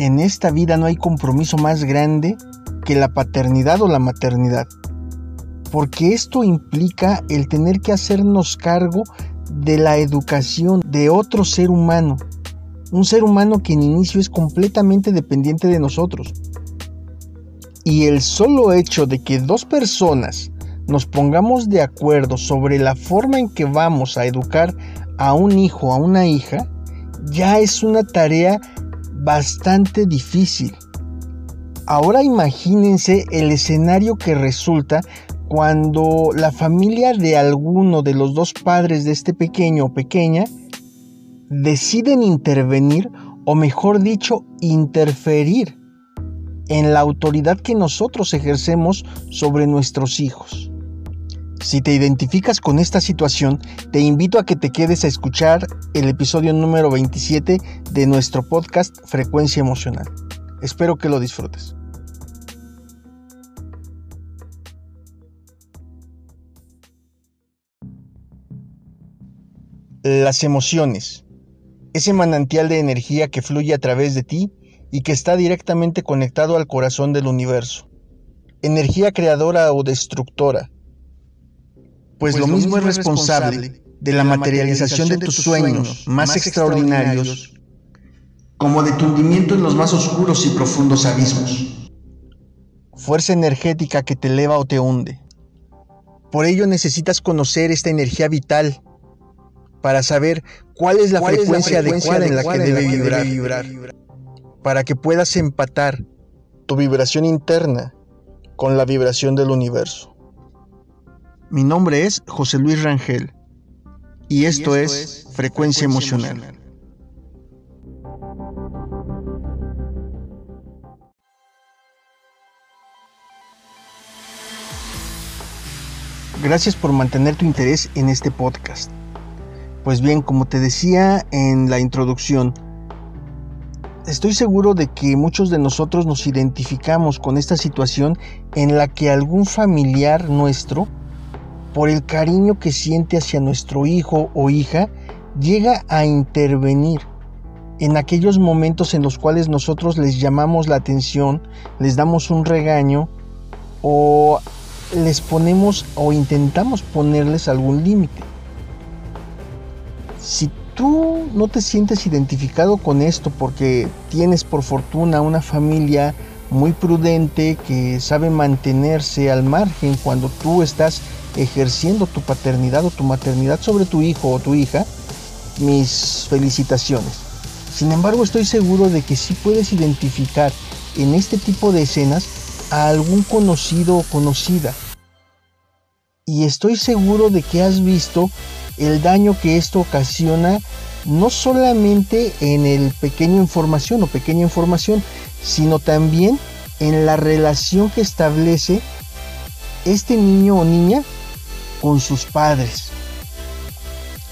En esta vida no hay compromiso más grande que la paternidad o la maternidad, porque esto implica el tener que hacernos cargo de la educación de otro ser humano, un ser humano que en inicio es completamente dependiente de nosotros. Y el solo hecho de que dos personas nos pongamos de acuerdo sobre la forma en que vamos a educar a un hijo, a una hija, ya es una tarea bastante difícil. Ahora imagínense el escenario que resulta cuando la familia de alguno de los dos padres de este pequeño o pequeña deciden intervenir o mejor dicho interferir en la autoridad que nosotros ejercemos sobre nuestros hijos. Si te identificas con esta situación, te invito a que te quedes a escuchar el episodio número 27 de nuestro podcast Frecuencia Emocional. Espero que lo disfrutes. Las emociones. Ese manantial de energía que fluye a través de ti y que está directamente conectado al corazón del universo. Energía creadora o destructora. Pues, lo, mismo, es responsable de la materialización de tus sueños más extraordinarios como de tu hundimiento en los más oscuros y profundos abismos. Fuerza energética que te eleva o te hunde. Por ello necesitas conocer esta energía vital para saber cuál es la, frecuencia, adecuada en la que debe vibrar para que puedas empatar tu vibración interna con la vibración del universo. Mi nombre es José Luis Rangel y esto, es, Frecuencia, emocional. Gracias por mantener tu interés en este podcast. Pues bien, como te decía en la introducción, Estoy seguro de que muchos de nosotros nos identificamos con esta situación en la que algún familiar nuestro, por el cariño que siente hacia nuestro hijo o hija, llega a intervenir en aquellos momentos en los cuales nosotros les llamamos la atención, les damos un regaño o les ponemos o intentamos ponerles algún límite. Si tú no te sientes identificado con esto porque tienes por fortuna una familia muy prudente que sabe mantenerse al margen cuando tú estás ejerciendo tu paternidad o tu maternidad sobre tu hijo o tu hija, mis felicitaciones. Sin embargo, estoy seguro de que sí puedes identificar en este tipo de escenas a algún conocido o conocida. Y estoy seguro de que has visto el daño que esto ocasiona no solamente en el pequeño información o pequeña información, sino también en la relación que establece este niño o niña con sus padres.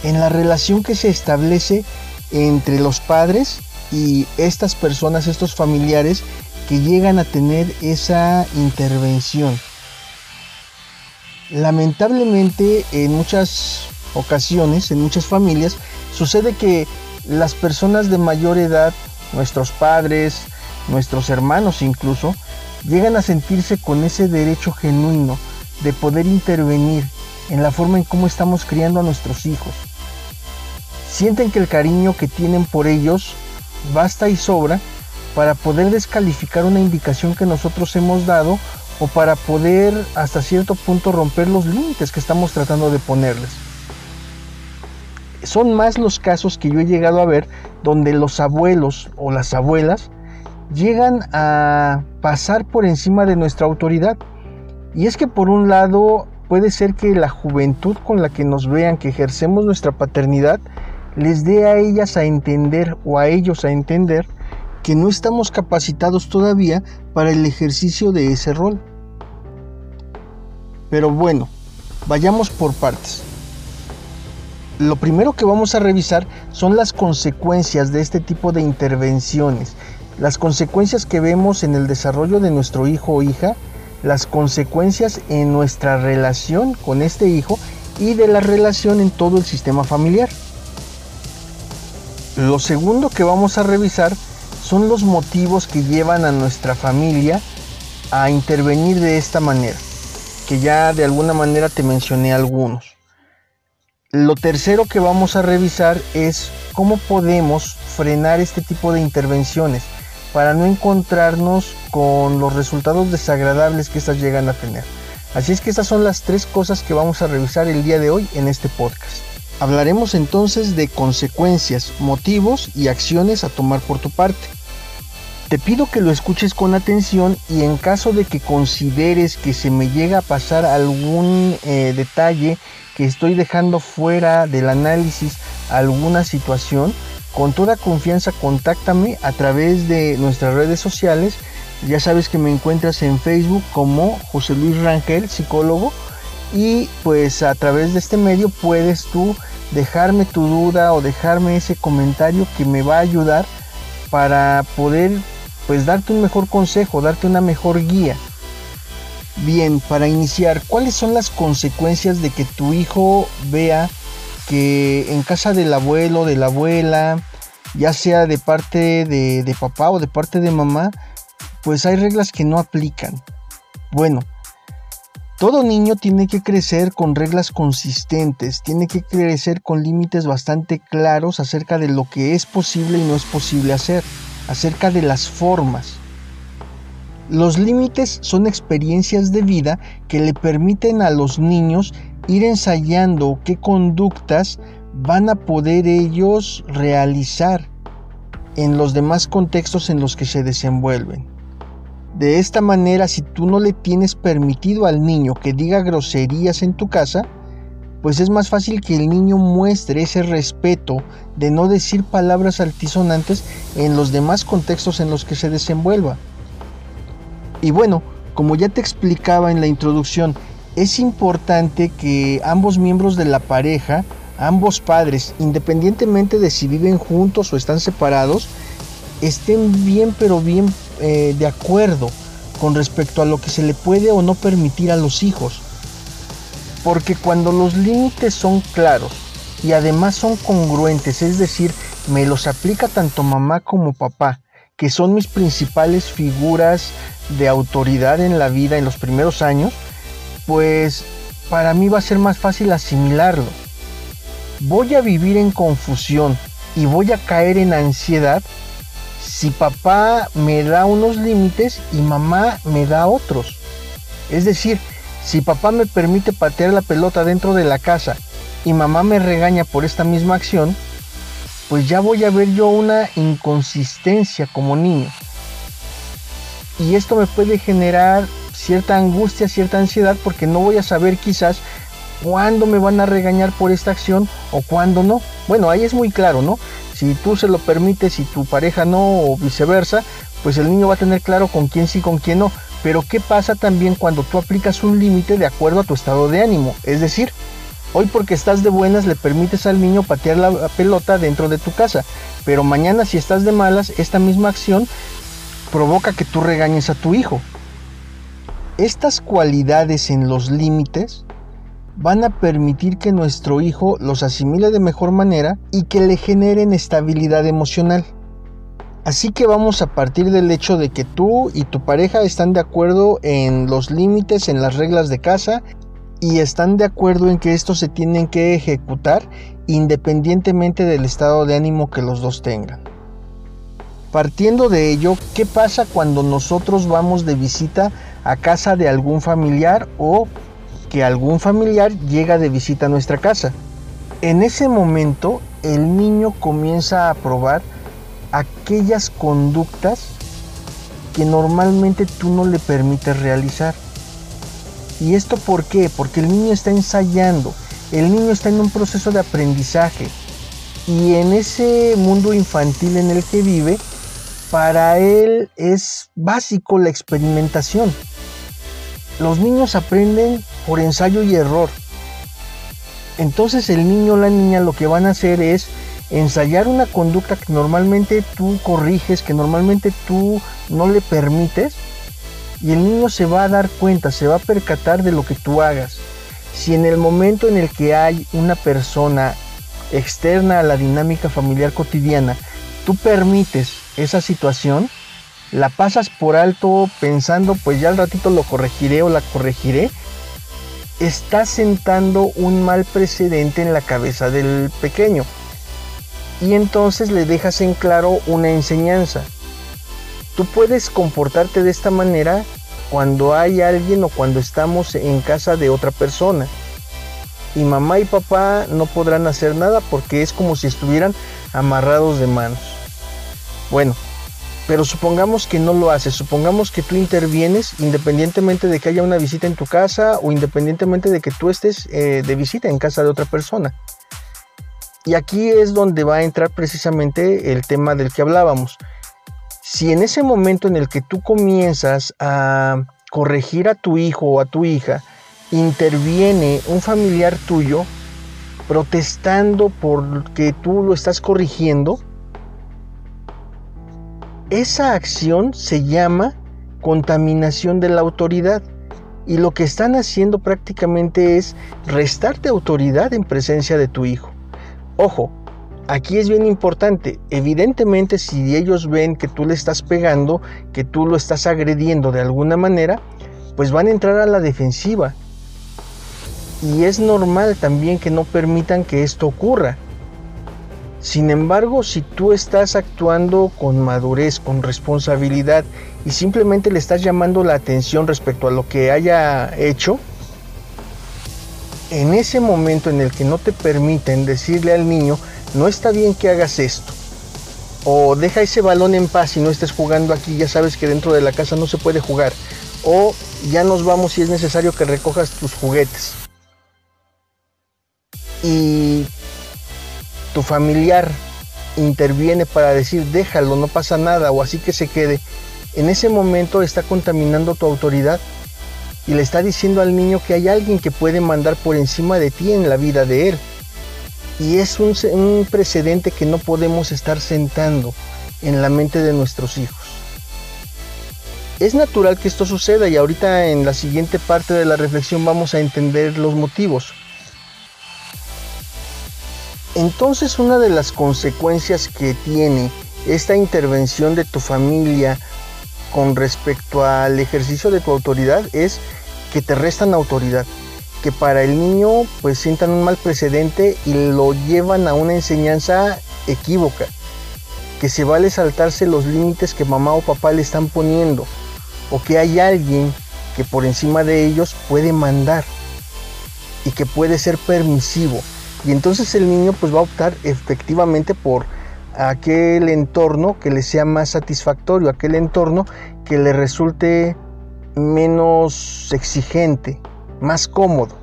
En la relación que se establece entre los padres y estas personas, estos familiares que llegan a tener esa intervención. Lamentablemente en muchas ocasiones, en muchas familias, sucede que las personas de mayor edad, nuestros padres, nuestros hermanos incluso, llegan a sentirse con ese derecho genuino de poder intervenir en la forma en cómo estamos criando a nuestros hijos. Sienten que el cariño que tienen por ellos basta y sobra para poder descalificar una indicación que nosotros hemos dado o para poder hasta cierto punto romper los límites que estamos tratando de ponerles son más los casos que yo he llegado a ver donde los abuelos o las abuelas llegan a pasar por encima de nuestra autoridad. Y es que por un lado puede ser que la juventud con la que nos vean que ejercemos nuestra paternidad les dé a ellas a entender o a ellos a entender que no estamos capacitados todavía para el ejercicio de ese rol. Pero bueno, vayamos por partes lo primero que vamos a revisar son las consecuencias de este tipo de intervenciones, las consecuencias que vemos en el desarrollo de nuestro hijo o hija, las consecuencias en nuestra relación con este hijo y de la relación en todo el sistema familiar. Lo segundo que vamos a revisar son los motivos que llevan a nuestra familia a intervenir de esta manera, que ya de alguna manera te mencioné algunos. Lo tercero que vamos a revisar es cómo podemos frenar este tipo de intervenciones para no encontrarnos con los resultados desagradables que estas llegan a tener. Así es que estas son las tres cosas que vamos a revisar el día de hoy en este podcast. Hablaremos entonces de consecuencias, motivos y acciones a tomar por tu parte. Te pido que lo escuches con atención y en caso de que consideres que se me llega a pasar algún eh, detalle que estoy dejando fuera del análisis alguna situación, con toda confianza contáctame a través de nuestras redes sociales. Ya sabes que me encuentras en Facebook como José Luis Rangel, psicólogo. Y pues a través de este medio puedes tú dejarme tu duda o dejarme ese comentario que me va a ayudar para poder pues darte un mejor consejo, darte una mejor guía. Bien, para iniciar, ¿cuáles son las consecuencias de que tu hijo vea que en casa del abuelo, de la abuela, ya sea de parte de, de papá o de parte de mamá, pues hay reglas que no aplican? Bueno, todo niño tiene que crecer con reglas consistentes, tiene que crecer con límites bastante claros acerca de lo que es posible y no es posible hacer, acerca de las formas. Los límites son experiencias de vida que le permiten a los niños ir ensayando qué conductas van a poder ellos realizar en los demás contextos en los que se desenvuelven. De esta manera, si tú no le tienes permitido al niño que diga groserías en tu casa, pues es más fácil que el niño muestre ese respeto de no decir palabras altisonantes en los demás contextos en los que se desenvuelva. Y bueno, como ya te explicaba en la introducción, es importante que ambos miembros de la pareja, ambos padres, independientemente de si viven juntos o están separados, estén bien pero bien eh, de acuerdo con respecto a lo que se le puede o no permitir a los hijos. Porque cuando los límites son claros y además son congruentes, es decir, me los aplica tanto mamá como papá, que son mis principales figuras de autoridad en la vida en los primeros años, pues para mí va a ser más fácil asimilarlo. Voy a vivir en confusión y voy a caer en ansiedad si papá me da unos límites y mamá me da otros. Es decir, si papá me permite patear la pelota dentro de la casa y mamá me regaña por esta misma acción, pues ya voy a ver yo una inconsistencia como niño. Y esto me puede generar cierta angustia, cierta ansiedad, porque no voy a saber quizás cuándo me van a regañar por esta acción o cuándo no. Bueno, ahí es muy claro, ¿no? Si tú se lo permites y tu pareja no o viceversa, pues el niño va a tener claro con quién sí, con quién no. Pero ¿qué pasa también cuando tú aplicas un límite de acuerdo a tu estado de ánimo? Es decir, hoy porque estás de buenas le permites al niño patear la pelota dentro de tu casa, pero mañana si estás de malas, esta misma acción provoca que tú regañes a tu hijo. Estas cualidades en los límites van a permitir que nuestro hijo los asimile de mejor manera y que le generen estabilidad emocional. Así que vamos a partir del hecho de que tú y tu pareja están de acuerdo en los límites, en las reglas de casa y están de acuerdo en que estos se tienen que ejecutar independientemente del estado de ánimo que los dos tengan. Partiendo de ello, ¿qué pasa cuando nosotros vamos de visita a casa de algún familiar o que algún familiar llega de visita a nuestra casa. En ese momento el niño comienza a probar aquellas conductas que normalmente tú no le permites realizar. ¿Y esto por qué? Porque el niño está ensayando, el niño está en un proceso de aprendizaje y en ese mundo infantil en el que vive, para él es básico la experimentación. Los niños aprenden por ensayo y error. Entonces el niño o la niña lo que van a hacer es ensayar una conducta que normalmente tú corriges, que normalmente tú no le permites, y el niño se va a dar cuenta, se va a percatar de lo que tú hagas. Si en el momento en el que hay una persona externa a la dinámica familiar cotidiana, tú permites esa situación, la pasas por alto pensando pues ya al ratito lo corregiré o la corregiré, estás sentando un mal precedente en la cabeza del pequeño. Y entonces le dejas en claro una enseñanza. Tú puedes comportarte de esta manera cuando hay alguien o cuando estamos en casa de otra persona. Y mamá y papá no podrán hacer nada porque es como si estuvieran amarrados de manos. Bueno, pero supongamos que no lo haces, supongamos que tú intervienes independientemente de que haya una visita en tu casa o independientemente de que tú estés eh, de visita en casa de otra persona. Y aquí es donde va a entrar precisamente el tema del que hablábamos si en ese momento en el que tú comienzas a corregir a tu hijo o a tu hija, interviene un familiar tuyo protestando porque tú lo estás corrigiendo, esa acción se llama contaminación de la autoridad. Y lo que están haciendo prácticamente es restarte autoridad en presencia de tu hijo. Ojo, aquí es bien importante. Evidentemente, si ellos ven que tú le estás pegando, que tú lo estás agrediendo de alguna manera, pues van a entrar a la defensiva. Y es normal también que no permitan que esto ocurra. Sin embargo, si tú estás actuando con madurez, con responsabilidad y simplemente le estás llamando la atención respecto a lo que haya hecho, en ese momento en el que no te permiten decirle al niño, no está bien que hagas esto. O deja ese balón en paz y no estés jugando aquí, ya sabes que dentro de la casa no se puede jugar. O ya nos vamos si es necesario que recojas tus juguetes. Y tu familiar interviene para decir déjalo, no pasa nada o así que se quede. En ese momento está contaminando tu autoridad y le está diciendo al niño que hay alguien que puede mandar por encima de ti en la vida de él. Y es un, precedente que no podemos estar sentando en la mente de nuestros hijos. Es natural que esto suceda y ahorita en la siguiente parte de la reflexión vamos a entender los motivos. Entonces una de las consecuencias que tiene esta intervención de tu familia con respecto al ejercicio de tu autoridad es que te restan autoridad que para el niño pues sientan un mal precedente y lo llevan a una enseñanza equívoca, que se vale saltarse los límites que mamá o papá le están poniendo, o que hay alguien que por encima de ellos puede mandar y que puede ser permisivo. Y entonces el niño pues va a optar efectivamente por aquel entorno que le sea más satisfactorio, aquel entorno que le resulte menos exigente, más cómodo.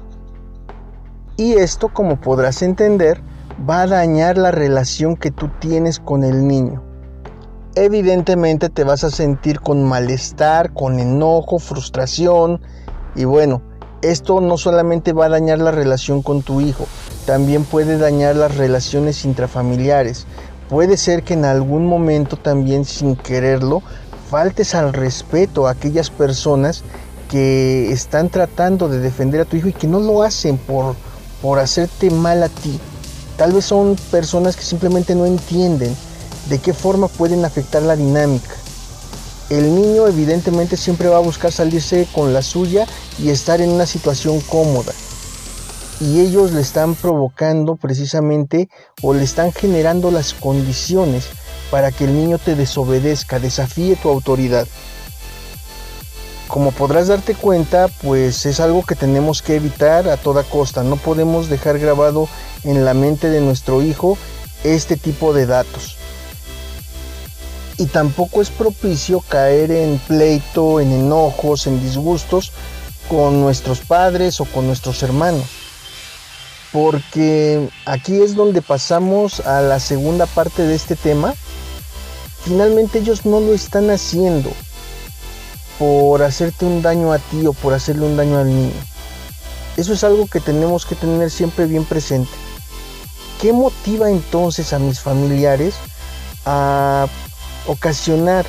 Y esto, como podrás entender, va a dañar la relación que tú tienes con el niño. Evidentemente te vas a sentir con malestar, con enojo, frustración y bueno, esto no solamente va a dañar la relación con tu hijo, también puede dañar las relaciones intrafamiliares. Puede ser que en algún momento también sin quererlo faltes al respeto a aquellas personas que están tratando de defender a tu hijo y que no lo hacen por, por hacerte mal a ti. Tal vez son personas que simplemente no entienden de qué forma pueden afectar la dinámica. El niño evidentemente siempre va a buscar salirse con la suya y estar en una situación cómoda. Y ellos le están provocando precisamente o le están generando las condiciones para que el niño te desobedezca, desafíe tu autoridad como podrás darte cuenta, pues es algo que tenemos que evitar a toda costa. No podemos dejar grabado en la mente de nuestro hijo este tipo de datos. Y tampoco es propicio caer en pleito, en enojos, en disgustos con nuestros padres o con nuestros hermanos. Porque aquí es donde pasamos a la segunda parte de este tema. Finalmente ellos no lo están haciendo por hacerte un daño a ti o por hacerle un daño al niño. Eso es algo que tenemos que tener siempre bien presente. ¿Qué motiva entonces a mis familiares a ocasionar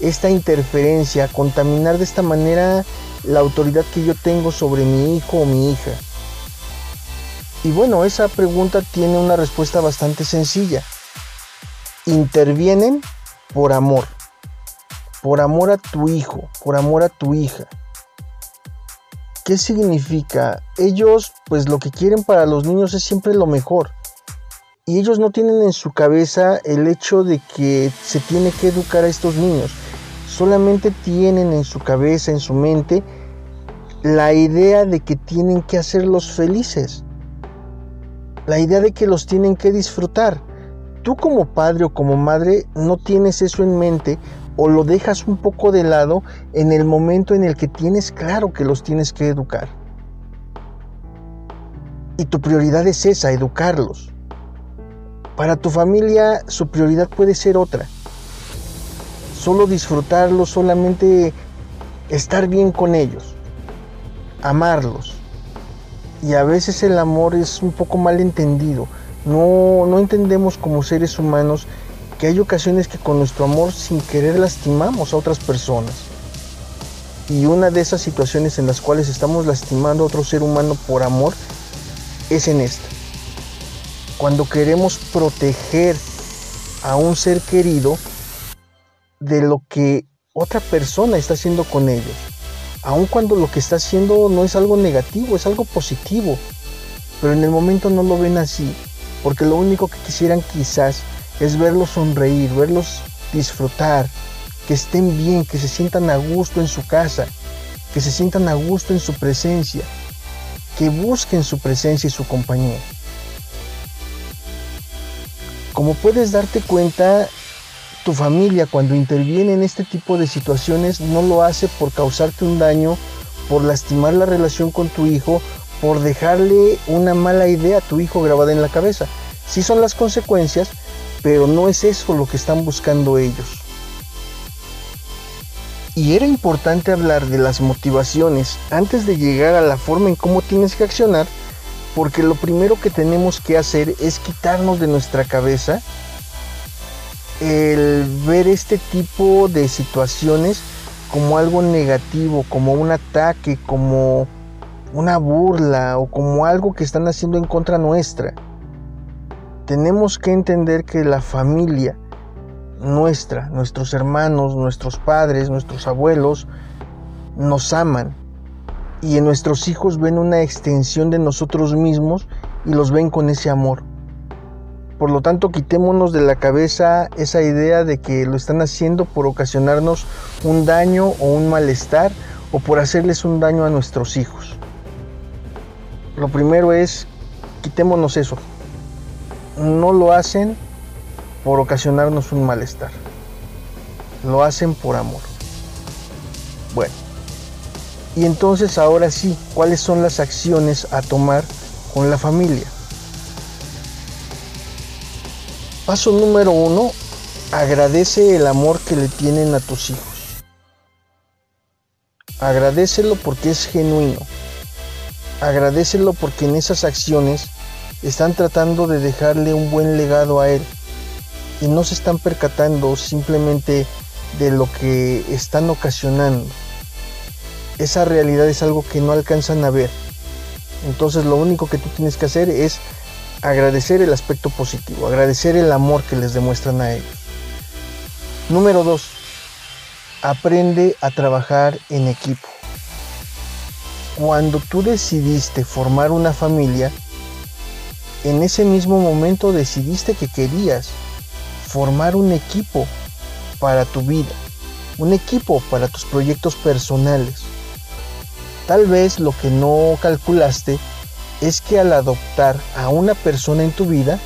esta interferencia, a contaminar de esta manera la autoridad que yo tengo sobre mi hijo o mi hija? Y bueno, esa pregunta tiene una respuesta bastante sencilla. Intervienen por amor. Por amor a tu hijo, por amor a tu hija. ¿Qué significa? Ellos, pues lo que quieren para los niños es siempre lo mejor. Y ellos no tienen en su cabeza el hecho de que se tiene que educar a estos niños. Solamente tienen en su cabeza, en su mente, la idea de que tienen que hacerlos felices. La idea de que los tienen que disfrutar. Tú como padre o como madre no tienes eso en mente o lo dejas un poco de lado en el momento en el que tienes claro que los tienes que educar. Y tu prioridad es esa, educarlos. Para tu familia su prioridad puede ser otra. Solo disfrutarlos, solamente estar bien con ellos, amarlos. Y a veces el amor es un poco mal entendido. No, no entendemos como seres humanos que hay ocasiones que con nuestro amor sin querer lastimamos a otras personas. Y una de esas situaciones en las cuales estamos lastimando a otro ser humano por amor es en esta cuando queremos proteger a un ser querido de lo que otra persona está haciendo con ellos. Aun cuando lo que está haciendo no es algo negativo, es algo positivo. Pero en el momento no lo ven así, porque lo único que quisieran quizás es verlos sonreír, verlos disfrutar, que estén bien, que se sientan a gusto en su casa, que se sientan a gusto en su presencia, que busquen su presencia y su compañía. Como puedes darte cuenta, tu familia cuando interviene en este tipo de situaciones no lo hace por causarte un daño, por lastimar la relación con tu hijo, por dejarle una mala idea a tu hijo grabada en la cabeza. Sí son las consecuencias, pero no es eso lo que están buscando ellos. Y era importante hablar de las motivaciones antes de llegar a la forma en cómo tienes que accionar porque lo primero que tenemos que hacer es quitarnos de nuestra cabeza el ver este tipo de situaciones como algo negativo, como un ataque, como una burla o como algo que están haciendo en contra nuestra. Tenemos que entender que la familia nuestra, nuestros hermanos, nuestros padres, nuestros abuelos, nos aman y en nuestros hijos ven una extensión de nosotros mismos y los ven con ese amor. Por lo tanto, quitémonos de la cabeza esa idea de que lo están haciendo por ocasionarnos un daño o un malestar o por hacerles un daño a nuestros hijos. Lo primero es, quitémonos eso. No lo hacen por ocasionarnos un malestar. Lo hacen por amor. Bueno, y entonces ahora sí, ¿cuáles son las acciones a tomar con la familia? Paso número uno, agradece el amor que le tienen a tus hijos. Agradecelo porque es genuino. Agradecelo porque en esas acciones están tratando de dejarle un buen legado a él y no se están percatando simplemente de lo que están ocasionando esa realidad es algo que no alcanzan a ver. Entonces lo único que tú tienes que hacer es agradecer el aspecto positivo, agradecer el amor que les demuestran a ellos. Número 2. Aprende a trabajar en equipo. Cuando tú decidiste formar una familia, en ese mismo momento decidiste que querías formar un equipo para tu vida, un equipo para tus proyectos personales. Tal vez lo que no calculaste es que al adoptar a una persona en tu vida,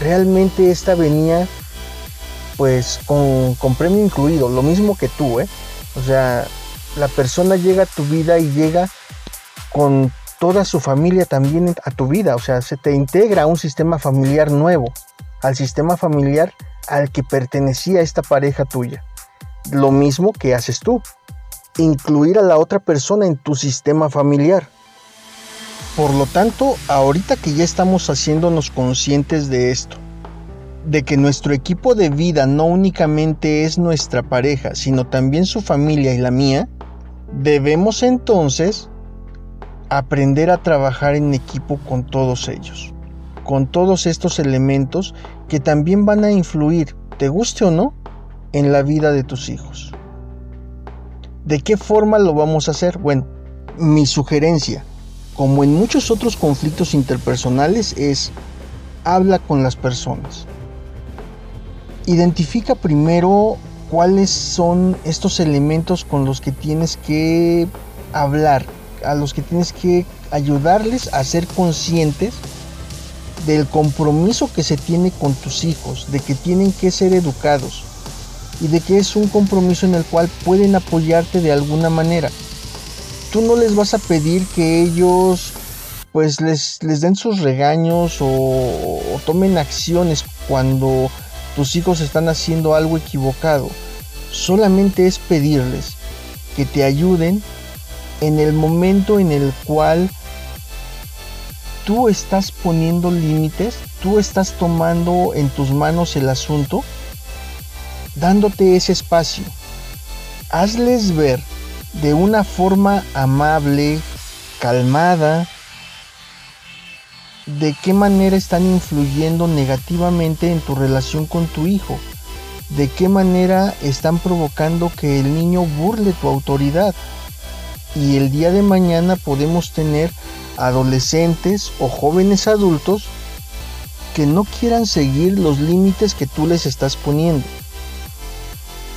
realmente esta venía pues con, premio incluido, lo mismo que tú, ¿eh? O sea, la persona llega a tu vida y llega con toda su familia también a tu vida, o sea, se te integra a un sistema familiar nuevo, al sistema familiar al que pertenecía esta pareja tuya. Lo mismo que haces tú incluir a la otra persona en tu sistema familiar. Por lo tanto, ahorita que ya estamos haciéndonos conscientes de esto, de que nuestro equipo de vida no únicamente es nuestra pareja, sino también su familia y la mía, debemos entonces aprender a trabajar en equipo con todos ellos, con todos estos elementos que también van a influir, te guste o no, en la vida de tus hijos. ¿De qué forma lo vamos a hacer? Bueno, mi sugerencia, como en muchos otros conflictos interpersonales, es habla con las personas. Identifica primero cuáles son estos elementos con los que tienes que hablar, a los que tienes que ayudarles a ser conscientes del compromiso que se tiene con tus hijos, de que tienen que ser educados y de que es un compromiso en el cual pueden apoyarte de alguna manera. Tú no les vas a pedir que ellos pues les, les den sus regaños o, o tomen acciones cuando tus hijos están haciendo algo equivocado. Solamente es pedirles que te ayuden en el momento en el cual tú estás poniendo límites, tú estás tomando en tus manos el asunto, dándote ese espacio. Hazles ver de una forma amable, calmada, de qué manera están influyendo negativamente en tu relación con tu hijo, de qué manera están provocando que el niño burle tu autoridad. Y el día de mañana podemos tener adolescentes o jóvenes adultos que no quieran seguir los límites que tú les estás poniendo.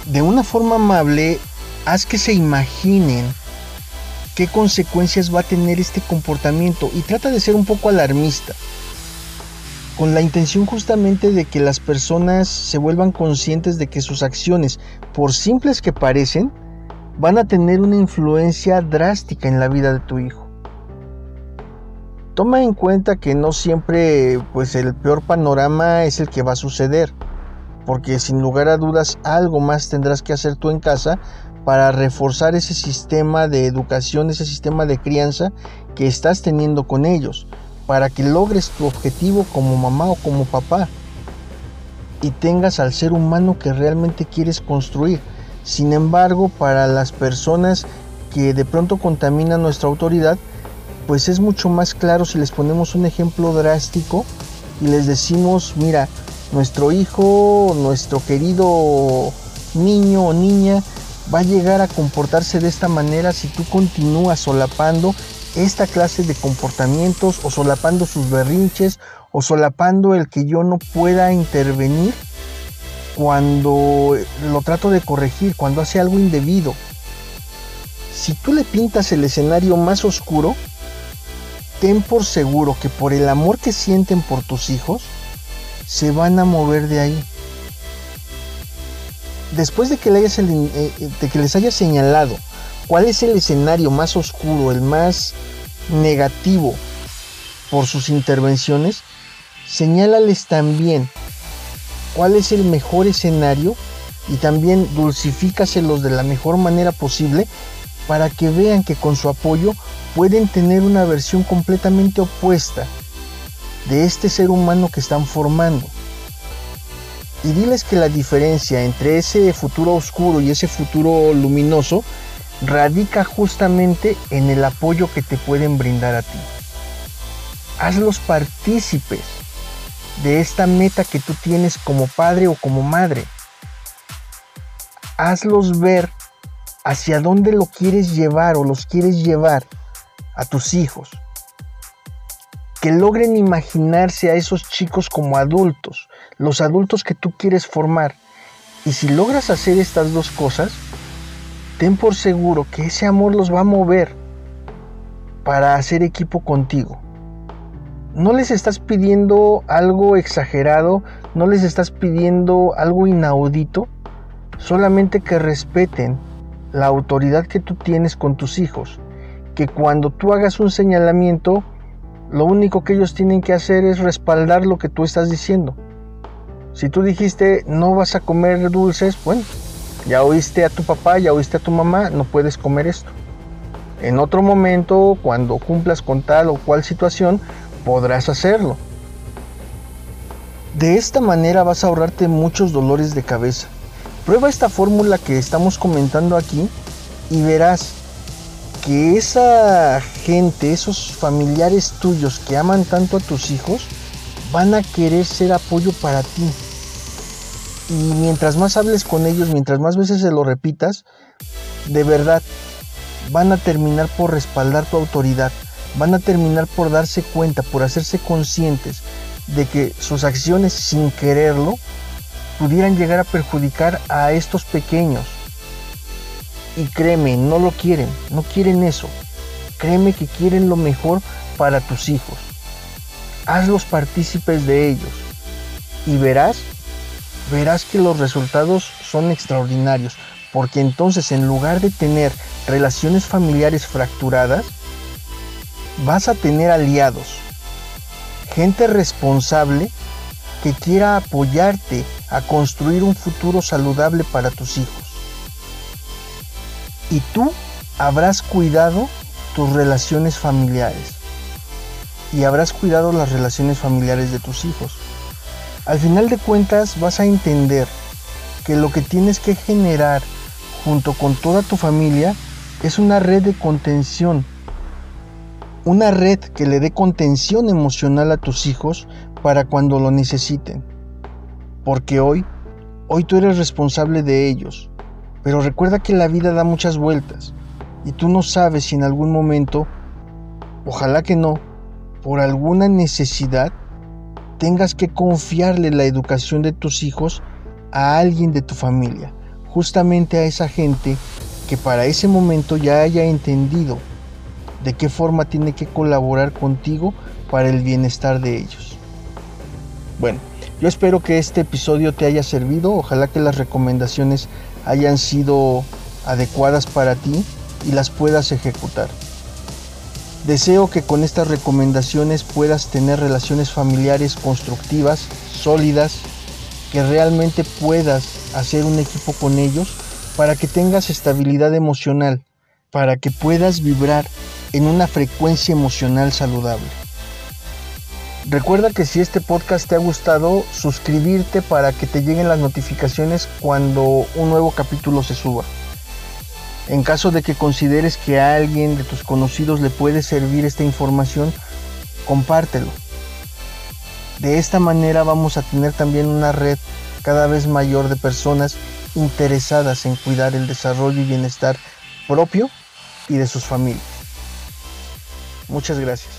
De una forma amable, haz que se imaginen qué consecuencias va a tener este comportamiento y trata de ser un poco alarmista, con la intención justamente de que las personas se vuelvan conscientes de que sus acciones, por simples que parecen, van a tener una influencia drástica en la vida de tu hijo. Toma en cuenta que no siempre pues el peor panorama es el que va a suceder, porque sin lugar a dudas algo más tendrás que hacer tú en casa para reforzar ese sistema de educación, ese sistema de crianza que estás teniendo con ellos, para que logres tu objetivo como mamá o como papá y tengas al ser humano que realmente quieres construir. Sin embargo, para las personas que de pronto contaminan nuestra autoridad, pues es mucho más claro si les ponemos un ejemplo drástico y les decimos, mira, nuestro hijo, nuestro querido niño o niña va a llegar a comportarse de esta manera si tú continúas solapando esta clase de comportamientos o solapando sus berrinches o solapando el que yo no pueda intervenir cuando lo trato de corregir, cuando hace algo indebido. Si tú le pintas el escenario más oscuro, ten por seguro que por el amor que sienten por tus hijos, se van a mover de ahí. Después de que, eh, eh, les haya señalado cuál es el escenario más oscuro, el más negativo por sus intervenciones, señálales también cuál es el mejor escenario y también dulcifícaselos de la mejor manera posible para que vean que con su apoyo pueden tener una versión completamente opuesta de este ser humano que están formando. Y diles que la diferencia entre ese futuro oscuro y ese futuro luminoso radica justamente en el apoyo que te pueden brindar a ti. Hazlos partícipes de esta meta que tú tienes como padre o como madre. Hazlos ver hacia dónde lo quieres llevar o los quieres llevar a tus hijos. Que logren imaginarse a esos chicos como adultos, los adultos que tú quieres formar. Y si logras hacer estas dos cosas, ten por seguro que ese amor los va a mover para hacer equipo contigo. No les estás pidiendo algo exagerado, no les estás pidiendo algo inaudito, solamente que respeten la autoridad que tú tienes con tus hijos que cuando tú hagas un señalamiento, lo único que ellos tienen que hacer es respaldar lo que tú estás diciendo. Si tú dijiste no vas a comer dulces, bueno, ya oíste a tu papá, ya oíste a tu mamá, no puedes comer esto. En otro momento, cuando cumplas con tal o cual situación, podrás hacerlo. De esta manera vas a ahorrarte muchos dolores de cabeza. Prueba esta fórmula que estamos comentando aquí y verás que esa gente, esos familiares tuyos que aman tanto a tus hijos, van a querer ser apoyo para ti. Y mientras más hables con ellos, mientras más veces se lo repitas, de verdad van a terminar por respaldar tu autoridad, van a terminar por darse cuenta, por hacerse conscientes de que sus acciones sin quererlo pudieran llegar a perjudicar a estos pequeños. Y créeme, no lo quieren, no quieren eso. Créeme que quieren lo mejor para tus hijos. Hazlos partícipes de ellos y verás, verás que los resultados son extraordinarios, porque entonces en lugar de tener relaciones familiares fracturadas, vas a tener aliados, gente responsable que quiera apoyarte a construir un futuro saludable para tus hijos. Y tú habrás cuidado tus relaciones familiares y habrás cuidado las relaciones familiares de tus hijos. Al final de cuentas vas a entender que lo que tienes que generar junto con toda tu familia es una red de contención. Una red que le dé contención emocional a tus hijos para cuando lo necesiten. Porque hoy, hoy tú eres responsable de ellos. Pero recuerda que la vida da muchas vueltas y tú no sabes si en algún momento, ojalá que no, por alguna necesidad, tengas que confiarle la educación de tus hijos a alguien de tu familia, justamente a esa gente que para ese momento ya haya entendido de qué forma tiene que colaborar contigo para el bienestar de ellos. Bueno, yo espero que este episodio te haya servido, ojalá que las recomendaciones hayan sido adecuadas para ti y las puedas ejecutar. Deseo que con estas recomendaciones puedas tener relaciones familiares constructivas, sólidas, que realmente puedas hacer un equipo con ellos para que tengas estabilidad emocional, para que puedas vibrar en una frecuencia emocional saludable. Recuerda que si este podcast te ha gustado, suscribirte para que te lleguen las notificaciones cuando un nuevo capítulo se suba. En caso de que consideres que a alguien de tus conocidos le puede servir esta información, compártelo. De esta manera vamos a tener también una red cada vez mayor de personas interesadas en cuidar el desarrollo y bienestar propio y de sus familias. Muchas gracias.